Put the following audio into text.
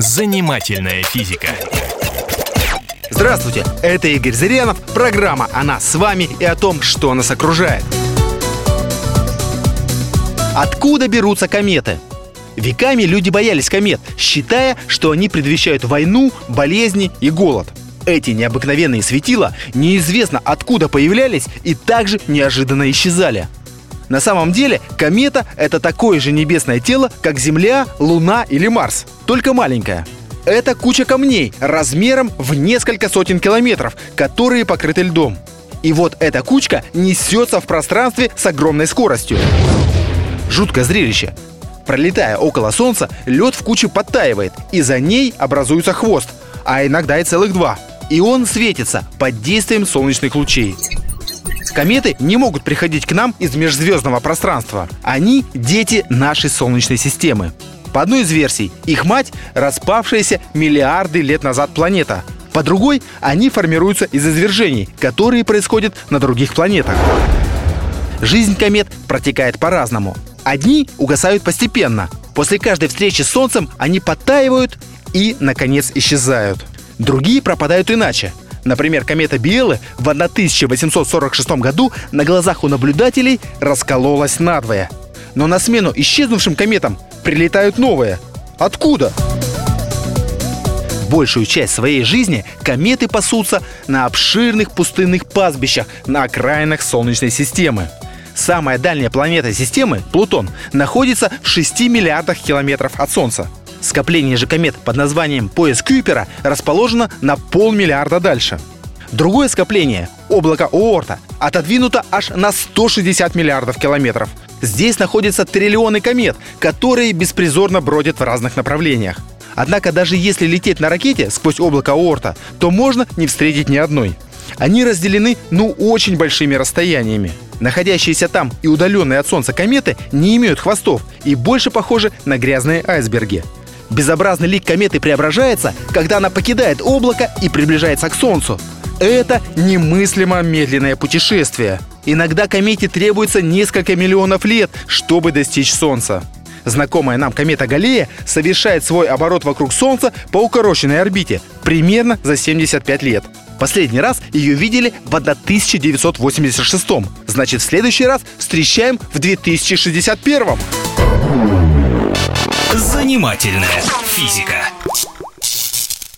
Занимательная физика. Здравствуйте, это Игорь Зырянов, программа о нас с вами и о том, что нас окружает. Откуда берутся кометы? Веками люди боялись комет, считая, что они предвещают войну, болезни и голод. Эти необыкновенные светила неизвестно откуда появлялись и также неожиданно исчезали. На самом деле комета — это такое же небесное тело, как Земля, Луна или Марс, только маленькое. Это куча камней размером в несколько сотен километров, которые покрыты льдом. И вот эта кучка несется в пространстве с огромной скоростью. Жуткое зрелище. Пролетая около Солнца, лед в куче подтаивает, и за ней образуется хвост, а иногда и целых два. И он светится под действием солнечных лучей. Кометы не могут приходить к нам из межзвездного пространства. Они – дети нашей Солнечной системы. По одной из версий, их мать – распавшаяся миллиарды лет назад планета. По другой, они формируются из извержений, которые происходят на других планетах. Жизнь комет протекает по-разному. Одни угасают постепенно. После каждой встречи с Солнцем они подтаивают и, наконец, исчезают. Другие пропадают иначе. Например, комета Биэлы в 1846 году на глазах у наблюдателей раскололась надвое. Но на смену исчезнувшим кометам прилетают новые. Откуда? Большую часть своей жизни кометы пасутся на обширных пустынных пастбищах на окраинах Солнечной системы. Самая дальняя планета системы, Плутон, находится в 6 миллиардах километров от Солнца. Скопление же комет под названием пояс Кюпера расположено на полмиллиарда дальше. Другое скопление, облако Оорта, отодвинуто аж на 160 миллиардов километров. Здесь находятся триллионы комет, которые беспризорно бродят в разных направлениях. Однако даже если лететь на ракете сквозь облако Оорта, то можно не встретить ни одной. Они разделены, ну, очень большими расстояниями. Находящиеся там и удаленные от Солнца кометы не имеют хвостов и больше похожи на грязные айсберги. Безобразный лик кометы преображается, когда она покидает облако и приближается к Солнцу. Это немыслимо медленное путешествие. Иногда комете требуется несколько миллионов лет, чтобы достичь Солнца. Знакомая нам комета Галлея совершает свой оборот вокруг Солнца по укороченной орбите примерно за 75 лет. Последний раз ее видели в 1986. Значит, в следующий раз встречаем в 2061. Занимательная физика.